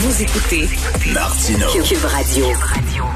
Vous écoutez Martineau. Cube Radio.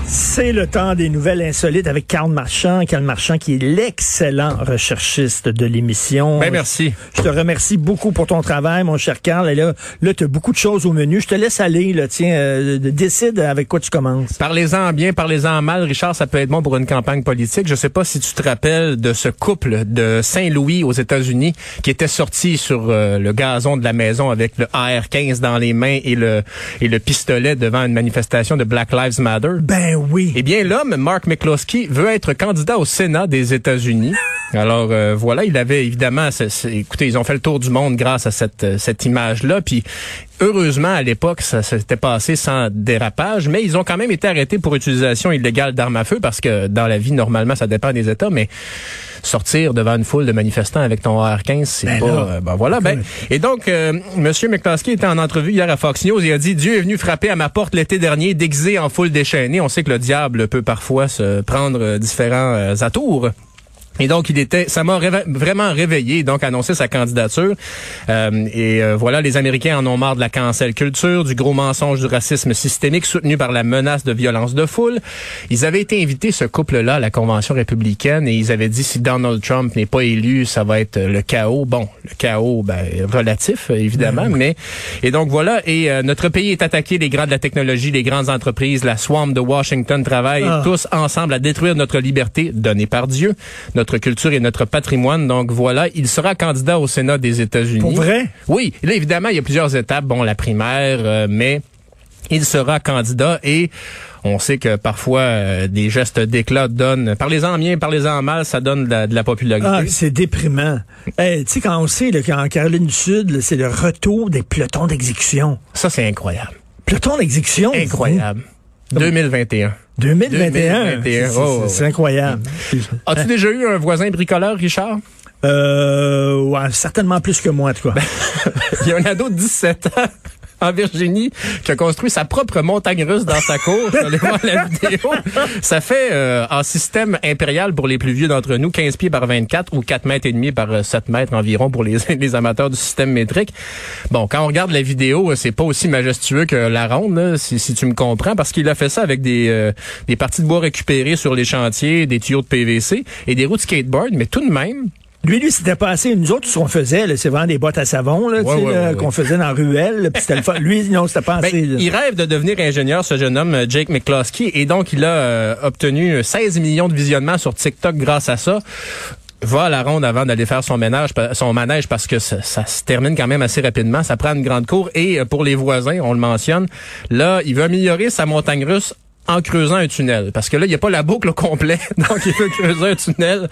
C'est le temps des nouvelles insolites avec Karl Marchand. Karl Marchand qui est l'excellent recherchiste de l'émission. Ben, merci. Je te remercie beaucoup pour ton travail, mon cher Karl. Et là, là tu as beaucoup de choses au menu. Je te laisse aller. Là. Tiens, euh, décide avec quoi tu commences. Parlez-en bien, parlez-en mal. Richard, ça peut être bon pour une campagne politique. Je sais pas si tu te rappelles de ce couple de Saint-Louis aux États-Unis qui était sorti sur euh, le gazon de la maison avec le AR-15 dans les mains et le, et le pistolet devant une manifestation de Black Lives Matter. Ben oui. Eh bien, l'homme, Mark McCloskey, veut être candidat au Sénat des États-Unis. Alors euh, voilà, il avait évidemment, écoutez, ils ont fait le tour du monde grâce à cette euh, cette image-là. Puis heureusement, à l'époque, ça s'était passé sans dérapage, mais ils ont quand même été arrêtés pour utilisation illégale d'armes à feu parce que dans la vie, normalement, ça dépend des États, mais sortir devant une foule de manifestants avec ton AR-15, c'est Ben pas... euh, ben voilà. Ben, et donc, euh, Monsieur McCloskey était en entrevue hier à Fox News et a dit Dieu est venu frapper à ma porte l'été dernier, déguisé en foule déchaînée. On sait que le diable peut parfois se prendre euh, différents euh, atours. Et donc, il était, ça m'a réve- vraiment réveillé, donc annoncé sa candidature. Euh, et euh, voilà, les Américains en ont marre de la cancel culture, du gros mensonge du racisme systémique soutenu par la menace de violence de foule. Ils avaient été invités, ce couple-là, à la convention républicaine, et ils avaient dit si Donald Trump n'est pas élu, ça va être le chaos. Bon, le chaos, ben, relatif, évidemment, mais et donc voilà. Et euh, notre pays est attaqué, les grands de la technologie, les grandes entreprises, la swamp de Washington travaillent Ah. tous ensemble à détruire notre liberté donnée par Dieu, notre culture et notre patrimoine. Donc voilà, il sera candidat au Sénat des États-Unis. Pour vrai? Oui. Là, évidemment, il y a plusieurs étapes. Bon, la primaire, euh, mais il sera candidat et on sait que parfois euh, des gestes d'éclat donnent. Parlez-en bien, parlez-en mal, ça donne de la, de la popularité. Ah, c'est déprimant. Tu sais, quand on sait qu'en Caroline du Sud, c'est le retour des pelotons d'exécution. ça, c'est incroyable. Pelotons d'exécution? Incroyable. 2021. 2021. 2021, C'est- oh, incroyable. As-tu déjà eu un voisin bricoleur, Richard? Euh, ouais, certainement plus que moi, en tout cas. Il y a un ado de 17 ans en Virginie qui a construit sa propre montagne russe dans sa cour. Allé voir la vidéo. Ça fait euh, en système impérial pour les plus vieux d'entre nous, 15 pieds par 24 ou 4 mètres et demi par euh, 7 mètres environ pour les, les amateurs du système métrique. Bon, quand on regarde la vidéo, euh, c'est pas aussi majestueux que la ronde, là, si, si tu me comprends, parce qu'il a fait ça avec des, euh, des parties de bois récupérées sur les chantiers, des tuyaux de PVC et des roues de skateboard, mais tout de même, Lui, lui, c'était passé. Nous autres, ce qu'on faisait, c'est vraiment des boîtes à savon, là, tu Ouais, sais, ouais, là, ouais, qu'on faisait dans la ruelle, là, puis c'était le fun. Lui, non, c'était pas Ben, assez. là. il rêve de devenir ingénieur, ce jeune homme, Jake McCloskey, et donc il a euh, obtenu 16 millions de visionnements sur TikTok grâce à ça. Va à la ronde avant d'aller faire son ménage, son manège parce que ça, ça se termine quand même assez rapidement. Ça prend une grande cour et euh, pour les voisins, on le mentionne, là, il veut améliorer sa montagne russe en creusant un tunnel. Parce que là, il n'y a pas la boucle au complet. Donc, il veut creuser un tunnel.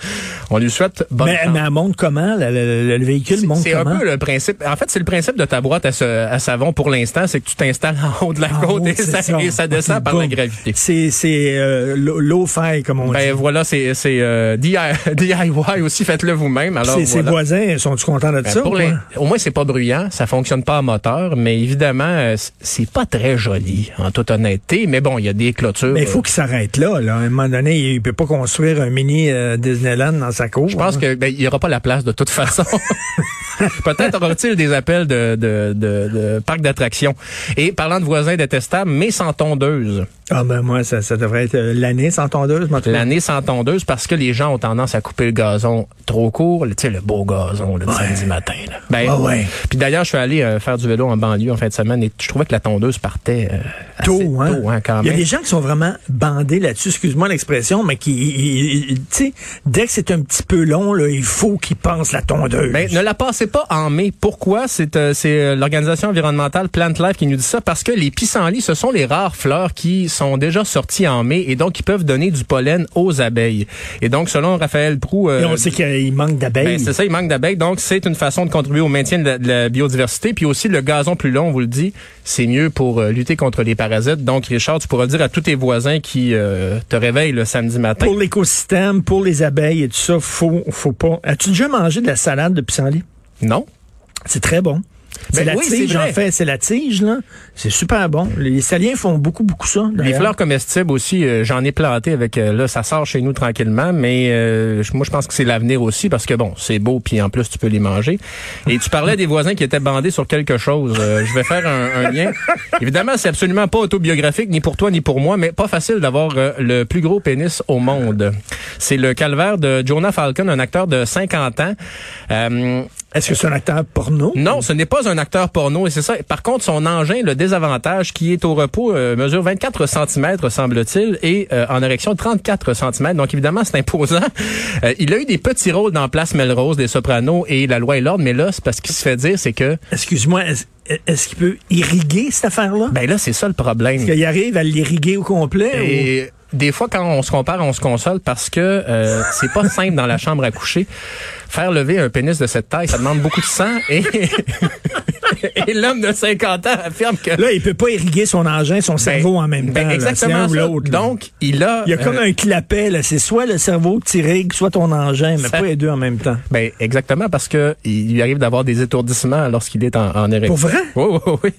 On lui souhaite bonne mais, chance. mais elle monte comment? la- la- le véhicule monte C'est un comment? peu le principe. En fait, c'est le principe de ta boîte à, ce- à savon pour l'instant, c'est que tu t'installes en haut de la En côte haut, et, ça, ça. et ça descend par la gravité. C'est, c'est euh, l'eau l'eau faille, comme on Ben dit. voilà, c'est c'est euh, DIY aussi, faites-le vous-même. Alors Ses, voisins, sont-ils contents de Ben, ça? pour les- au moins c'est pas bruyant, ça fonctionne pas à moteur, mais évidemment euh, c'est pas très joli en toute honnêteté. Mais bon, il y a des Mais il faut qu'il s'arrête là, là. À un moment donné, il peut pas construire un mini euh, Disneyland dans sa cour. je pense hein. que ben, il y aura pas la place de toute façon. Peut-être aura-t-il des appels de, de, de, de parc d'attractions. Et parlant de voisins détestables, mais sans tondeuse. Ah ben moi, ça, ça devrait être euh, l'année sans tondeuse. L'année sans tondeuse parce que les gens ont tendance à couper le gazon trop court, tu sais le beau gazon le samedi matin. Là. Ben, Ah ouais. Puis d'ailleurs, je suis allé euh, faire du vélo en banlieue en fin de semaine et je trouvais que la tondeuse partait euh, assez Tôt, hein? tôt, hein, quand Il y a même. des gens qui sont vraiment bandés là-dessus, excuse-moi l'expression, mais qui, tu sais, dès que c'est un petit peu long, là, il faut qu'ils pensent la tondeuse. Ben, ne la passez pas en mai. Pourquoi? C'est euh, c'est euh, l'organisation environnementale Plant Life qui nous dit ça parce que les pissenlits, ce sont les rares fleurs qui sont déjà sorties en mai et donc qui peuvent donner du pollen aux abeilles. Et donc, selon Raphaël Prou... euh, Et on sait qu'il manque d'abeilles. Ben, c'est ça, il manque d'abeilles. Donc, c'est une façon de contribuer au maintien de la, de la biodiversité. Puis aussi, le gazon plus long, on vous le dit, c'est mieux pour euh, lutter contre les parasites. Donc, Richard, tu pourras le dire à tous tes voisins qui euh, te réveillent le samedi matin. pour l'écosystème, pour les abeilles et tout ça, faut, faut pas. As-tu déjà mangé de la salade de pissenlit? Non? C'est très bon. C'est Ben la oui, tige, en fait. C'est la tige, là. C'est super bon. Les Italiens font beaucoup, beaucoup ça. Les fleurs comestibles aussi, euh, j'en ai planté avec euh, là, ça sort chez nous tranquillement, mais euh, moi je pense que c'est l'avenir aussi parce que bon, c'est beau puis en plus tu peux les manger. Et tu parlais des voisins qui étaient bandés sur quelque chose. Je vais faire un, un lien. Évidemment, c'est absolument pas autobiographique ni pour toi ni pour moi, mais pas facile d'avoir le plus gros pénis au monde. C'est le calvaire de Jonah Falcon, un acteur de 50 ans. Est-ce que c'est un acteur porno? non, ce n'est pas un acteur porno et c'est ça. Par contre, son engin, le désavantage, qui est au repos, euh, mesure 24 cm, semble-t-il, et euh, en érection 34 cm. Donc évidemment, c'est imposant. Euh, il a eu des petits rôles dans Place Melrose, des Sopranos et La Loi et l'ordre, mais là, c'est parce qu'il se fait dire, c'est que, Excuse-moi, est-ce qu'il peut irriguer cette affaire-là? ben là, c'est ça le problème. Est-ce qu'il arrive à l'irriguer au complet? Et des fois, quand on se compare, on se console parce que euh, c'est pas simple dans la chambre à coucher. Faire lever un pénis de cette taille, ça demande beaucoup de sang. Et, et l'homme de 50 ans affirme que... Là, il peut pas irriguer son engin, son cerveau en même ben, temps. exactement ça. ou. Donc, il a... il y a comme euh, un clapet, là. C'est soit le cerveau que tu irrigues, soit ton engin, mais Ça- pas les deux en même temps. Ben exactement parce que il lui arrive d'avoir des étourdissements lorsqu'il est en, en érection. Pour vrai? Oui, oui, oui.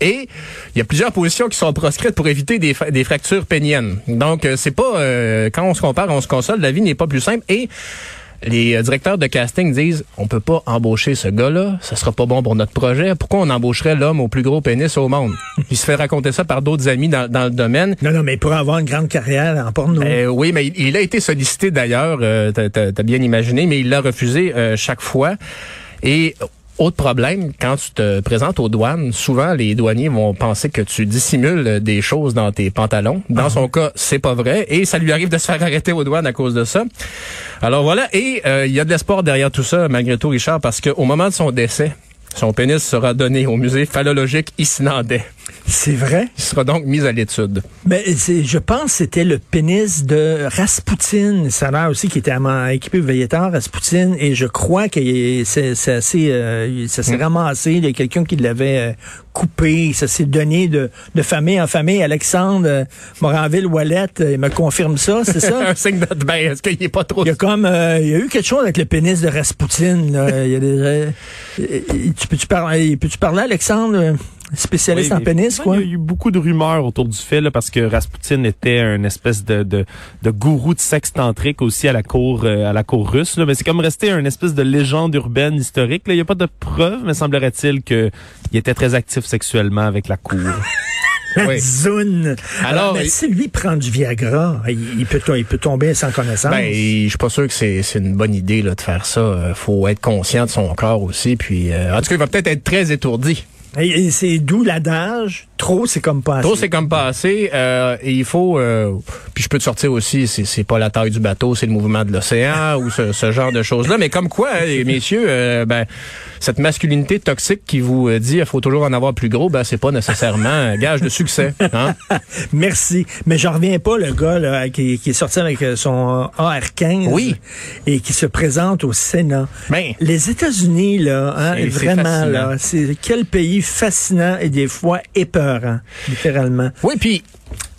Et il y a plusieurs positions qui sont proscrites pour éviter des, des fractures péniennes. Donc euh, c'est pas euh, quand on se compare, on se console, la vie n'est pas plus simple et les euh, directeurs de casting disent on peut pas embaucher ce gars-là, ça sera pas bon pour notre projet. Pourquoi on embaucherait l'homme au plus gros pénis au monde? Il se fait raconter ça par d'autres amis dans, dans le domaine. Non, non, mais il pourrait avoir une grande carrière en porno. Euh, oui, mais il, il a été sollicité d'ailleurs, euh, t'as bien imaginé, mais il l'a refusé euh, chaque fois. Et autre problème, quand tu te présentes aux douanes, souvent les douaniers vont penser que tu dissimules des choses dans tes pantalons. Dans son cas, c'est pas vrai, et ça lui arrive de se faire arrêter aux douanes à cause de ça. Alors voilà, et euh, il y a de l'espoir derrière tout ça, malgré tout, Richard, parce qu'au moment de son décès, son pénis sera donné au musée phallologique islandais. C'est vrai? Il sera donc mis à l'étude. Ben, c'est, je pense que c'était le pénis de Rasputin. Ça a aussi qui était équipé de Veilletar, Rasputin. Et je crois que c'est, c'est assez, euh, ça s'est ramassé. Il y a quelqu'un qui l'avait euh, coupé. Ça s'est donné de, de famille en famille. Alexandre euh, Moranville-Wallet, euh, il me confirme ça, c'est ça? Un signe de ben, est-ce qu'il est pas trop Il y a comme, euh, il y a eu quelque chose avec le pénis de Rasputin. Là. Il y a des, euh, euh, tu peux-tu parler, peux-tu parler, Alexandre, euh, spécialiste Oui, en pénis, quoi? Il y a eu beaucoup de rumeurs autour du fait là, parce que Rasputin était un espèce de, de, de gourou de sexe tantrique aussi à la cour euh, à la cour russe. Là. Mais c'est comme resté une espèce de légende urbaine historique. Là. Il n'y a pas de preuves, mais semblerait-il qu'il était très actif sexuellement avec la cour. Oui. Zone. Alors, Alors, mais il- si lui prend du Viagra, il, il peut, il peut tomber sans connaissance. Ben, je suis pas sûr que c'est c'est une bonne idée là, de faire ça. Euh, faut être conscient de son corps aussi. Puis, euh, en tout cas, il va peut-être être très étourdi. Et- c'est d'où l'adage. Trop, c'est comme pas assez. Trop, c'est comme passé. Euh, et il faut. euh, puis je peux te sortir aussi. C'est c'est pas la taille du bateau, c'est le mouvement de l'océan ou ce, ce genre de choses là. Mais comme quoi, hein, messieurs, euh, ben cette masculinité toxique qui vous euh, dit il faut toujours en avoir plus gros, ben c'est pas nécessairement un gage de succès. Hein? Merci. Mais j'en reviens pas, le gars là, qui, qui est sorti avec euh, son AR-15 Oui. et qui se présente au Sénat. Ben, Les États-Unis, là, hein, C'est- vraiment, là, c'est quel pays fascinant et des fois épeurant, littéralement. Oui, puis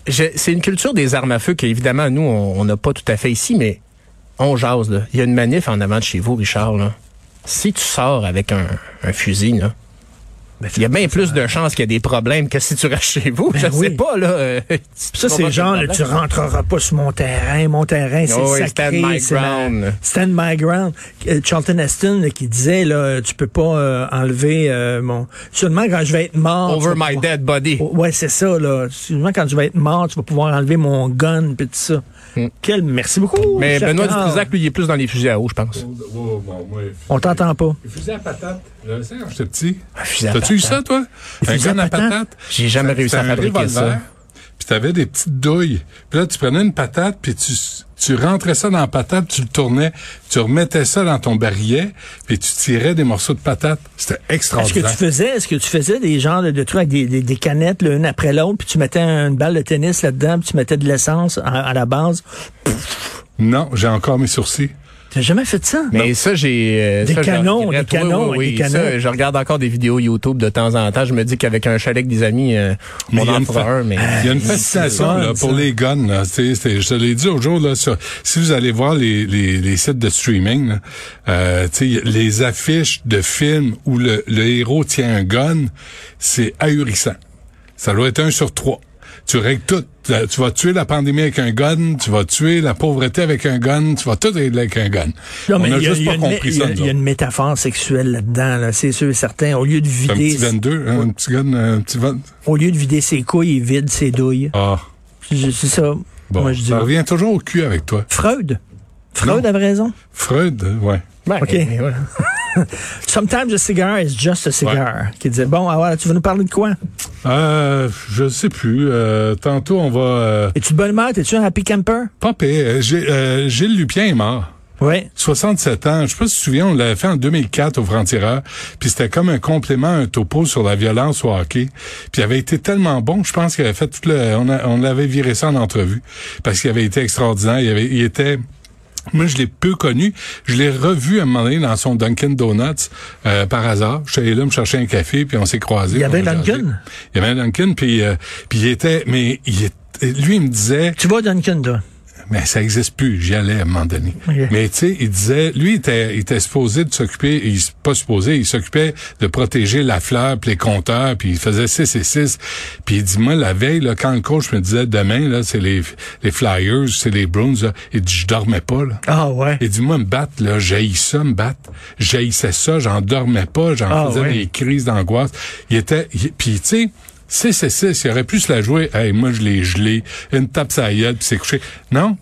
c'est une culture des armes à feu qu'évidemment, nous, on n'a pas tout à fait ici, mais on jase. Il y a une manif en avant de chez vous, Richard. Si tu sors avec un, fusil, il y a bien plus de chances qu'il y ait des problèmes que si tu restes chez vous. Ben je oui. sais pas, là. euh, Ça, c'est genre, là, tu rentreras pas sur mon terrain. Mon terrain, c'est Oh sacré. stand my c'est ma- ground. Stand my ground. Euh, Charlton Heston, là, qui disait, là, tu peux pas euh, enlever euh, mon... Seulement quand je vais être mort... Over my pouvoir- dead body. Oh, Ouais, c'est ça, là. Seulement quand je vais être mort, tu vas pouvoir enlever mon gun, pis tout ça. Hmm. Quel... Merci beaucoup. Mais Benoît. Dutrisac, lui, il est plus dans les fusils à eau, je pense. Oh, bon, moi, On t'entend pas. les fusils à patate. Là, ça, quand j'étais petit. Un fusil à T'as-tu eu ça, toi? Un gun à patate? patate? J'ai jamais réussi à fabriquer ça. Puis t'avais des petites douilles. Puis là, tu prenais une patate, puis tu, tu rentrais ça dans la patate, tu le tournais, tu remettais ça dans ton barillet, puis tu tirais des morceaux de patate. C'était Est-ce que extraordinaire. tu faisais, est-ce que tu faisais des genres de, de trucs avec des, des, des canettes l'une après l'autre, puis tu mettais une balle de tennis là-dedans, puis tu mettais de l'essence à, à la base? Non, j'ai encore mes sourcils. T'as jamais fait ça? Mais ça, j'ai... euh, Des ça, canons, des canons, Oui, oui, des canons. Ça, je regarde encore des vidéos YouTube de temps en temps. Je me dis qu'avec un chalet avec des amis, euh, on il y a en une fera fa- un, mais... Il y a une fascination fun, là, pour ça. les guns. Là. C'est- je te l'ai dit aujourd'hui, là, sur, si vous allez voir les, les, les sites de streaming, là, euh, tu sais, les affiches de films où le, le héros tient un gun, c'est ahurissant. Ça doit être un sur trois. Tu règles tout. Euh, Tu vas tuer la pandémie avec un gun, tu vas tuer la pauvreté avec un gun, tu vas tout régler avec un gun. Non, On mais a il y a, juste y a pas une, compris a- ça, il y a une métaphore sexuelle là-dedans, là, c'est sûr et certain. Au lieu de autres. Un vider, petit 22, hein, un petit gun, un petit 20. au lieu de vider ses couilles, il vide ses douilles. Ah, Je- C'est ça. bon. Moi, je dis. ça revient toujours au cul avec toi. Freud? Freud Non. avait raison? Freud, ouais. Ben, OK. Sometimes a cigar is just a cigar. Qui disait, bon, alors, tu vas nous parler de quoi? Euh, je sais plus. Euh, tantôt, on va... Euh, Es-tu de bonne humeur? T'es-tu un happy camper? pas pire. J'ai- euh, Gilles Lupien est mort. Oui. 67 ans. Je sais pas si tu te souviens, on l'avait fait en 2004 au Franc-Tireur. Puis c'était comme un complément, un topo sur la violence au hockey. Puis il avait été tellement bon, je pense qu'il avait fait tout le... On, a- on l'avait viré ça en entrevue. Parce qu'il avait été extraordinaire. Il, avait, il était... Moi, je l'ai peu connu. Je l'ai revu à un moment donné dans son Dunkin' Donuts euh, par hasard. Je suis allé là me chercher un café, puis on s'est croisés. Il y avait. Dunkin'? Il y avait un Dunkin', puis, euh, puis il était... Mais il est- lui, il me disait... Tu vas au Duncan, toi? Mais ça existe plus. J'y allais à un moment donné. Mais tu sais, il disait, lui, il était, il était supposé de s'occuper, il pas supposé, il s'occupait de protéger la fleur, puis les compteurs, puis il faisait 6 et 6. Puis il dit, moi, la veille, là, quand le coach me disait, demain, là, c'est les, les Flyers, c'est les Bruins, là, il dit, je dormais pas, là. Ah, ouais. Il dit, moi, me battre, là, j'haïs ça, me battre. J'haïssais ça, j'en dormais pas, j'en Ah, faisais ouais. des crises d'angoisse. Il était, il- puis tu sais, 6 et 6, il aurait pu se la jouer. Hey, moi, je l'ai gelé, une tape la gueule, puis c'est couché. Non.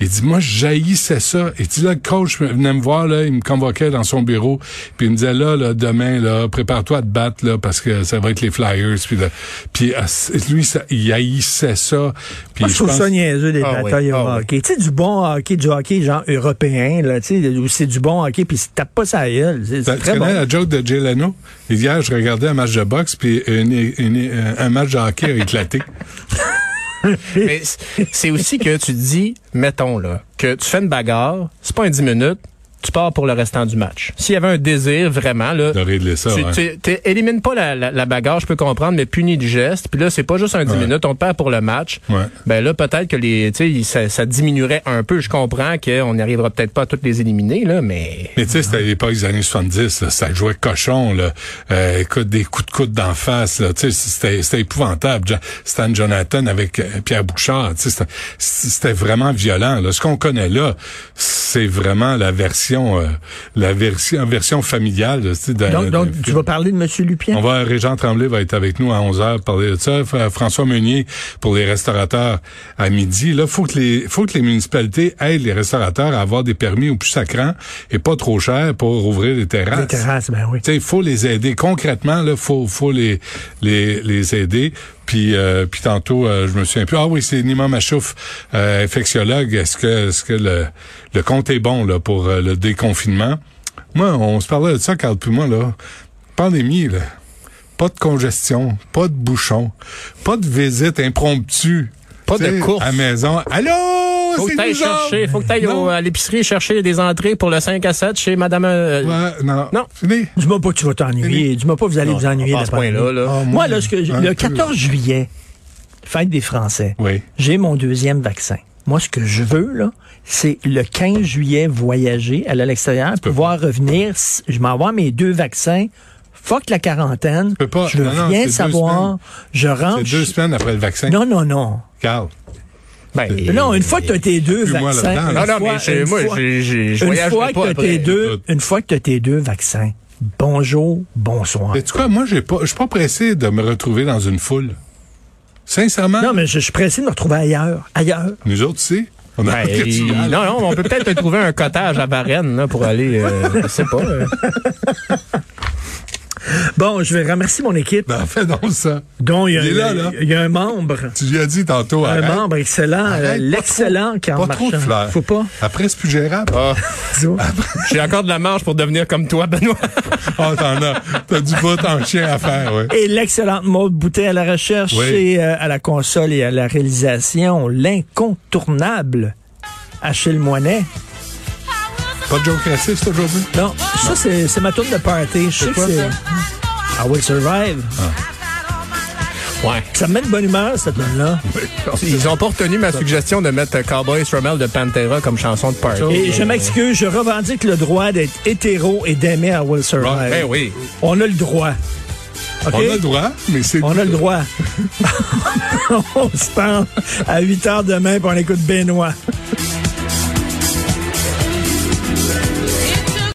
Il dit, moi, j'haïssais ça. Et dit, là, le coach venait me voir, là, il me convoquait dans son bureau, puis il me disait, là, là demain, là, prépare-toi à te battre, là, parce que ça va être les Flyers. Puis, là, puis ah, lui, ça, il haïssait ça. Puis Moi, je trouve pense- ça niaiseux, des Ah batailles oui, au ah oui. hockey. Tu sais, du bon hockey, du hockey genre européen, là, tu sais, où c'est du bon hockey, puis il se tape pas sa gueule. C'est Tu très connais bon. la joke de Jay Leno? Hier, je regardais un match de boxe, puis une- une- un match de hockey a éclaté. Mais c'est aussi que tu dis, mettons là, que tu fais une bagarre, c'est pas un 10 minutes, tu pars pour le restant du match. S'il y avait un désir vraiment là, De régler ça, tu, ouais. tu- élimines pas la, la, la bagarre, je peux comprendre, mais punis du geste. Puis là, c'est pas juste un 10 Ouais. minutes, on perd pour le match. Ouais. Ben là, peut-être que les, tu sais, ça, ça diminuerait un peu. Je comprends qu'on n'arrivera peut-être pas à toutes les éliminer là, mais Mais tu sais, c'était à l'époque des années 70, là, ça jouait cochon, là. Euh, écoute, des coups de coude d'en face, là. Tu sais, c'était, c'était épouvantable. Stan Jonathan avec euh, Pierre Bouchard, tu sais, c'était, c'était vraiment violent, là. Ce qu'on connaît là, c'est vraiment la version, euh, la version, version familiale, Donc, donc tu vas parler de M. Lupien? On va, Régent Tremblay va être avec nous à 11h parler de ça. François Meunier pour les restaurateurs à midi. Là, faut que les, faut que les municipalités aident les restaurateurs à avoir des permis au plus sacrant et pas trop cher pour ouvrir les terrasses. Les terrasses, ben oui. Tu sais, il faut les aider concrètement. Là, faut, faut les, les, les aider. Puis, euh, puis tantôt, euh, je me souviens plus. Ah oui, c'est Nima Machouf, euh, infectiologue. Est-ce que, est-ce que le, le compte est bon là pour euh, le déconfinement? Moi, on se parlait de ça, Carl puis moi là. Pandémie là. Pas de congestion, pas de bouchon, pas de visite impromptue. Pas de course. À la maison. Allô, faut que t'ailles chercher, faut que t'ailles à l'épicerie chercher des entrées pour le 5 à 7 chez Madame. euh, Ouais, non. Non. Fini. Dis-moi pas que tu vas t'ennuyer. Dis-moi pas que vous allez Non, vous ennuyer pas à de ce point-là, là. Ah, Moi, là, ce que, le peu. 14 juillet, fête des Français, Oui. j'ai mon deuxième vaccin. Moi, ce que je veux, là, c'est le 15 juillet voyager, aller à l'extérieur, pouvoir revenir. Je m'en vais avoir mes deux vaccins. Fuck la quarantaine. peux pas. Je veux Non, non, rien savoir. Je rentre. C'est deux semaines après le vaccin. Non, non, non. Carl. Ben, Non, une fois que tu as tes deux vaccins. là-dedans, une là. Non, non, fois- mais moi, je pas que tu après. tes deux, Écoute. une fois que tu as tes deux vaccins, bonjour, bonsoir. Mais tu quoi, moi, j'ai pas, je suis pas pressé de me retrouver dans une foule. Sincèrement, Non, mais je, je suis pressé de me retrouver ailleurs. Ailleurs. nous autres, tu sais, on a Ben, non, non, on peut peut-être trouver un cottage à Varennes là, pour aller, euh, je sais pas. euh. Bon, je vais remercier mon équipe, Ben, fais donc ça. dont il y a, Il est là, là. il y a un membre. Tu lui as dit tantôt, Un arrête. membre excellent, euh, l'excellent trop- Karl Pas trop de fleurs. Faut pas. Après, c'est plus gérable. Ah, dis-moi. j'ai encore de la marge pour devenir comme toi, Benoît. Ah, t'en as. T'as du bout en chien à faire, ouais. Et l'excellente Maude Boutet à la recherche Oui. et euh, à la console et à la réalisation, l'incontournable Achille Moinet. Pas de joke raciste aujourd'hui? Non, ça, c'est c'est ma tourne de party. Je sais que c'est... I Will Survive. Ouais. Ça me met de bonne humeur, cette tourne-là. Ils ont pas retenu ma suggestion de mettre Cowboy Strumel de Pantera comme chanson de party. Et je m'excuse, je revendique le droit d'être hétéro et d'aimer I Will Survive. Ben oui. On a le droit. On a le droit, mais c'est... On a le droit. on se parle à 8 heures demain, puis on écoute Benoît.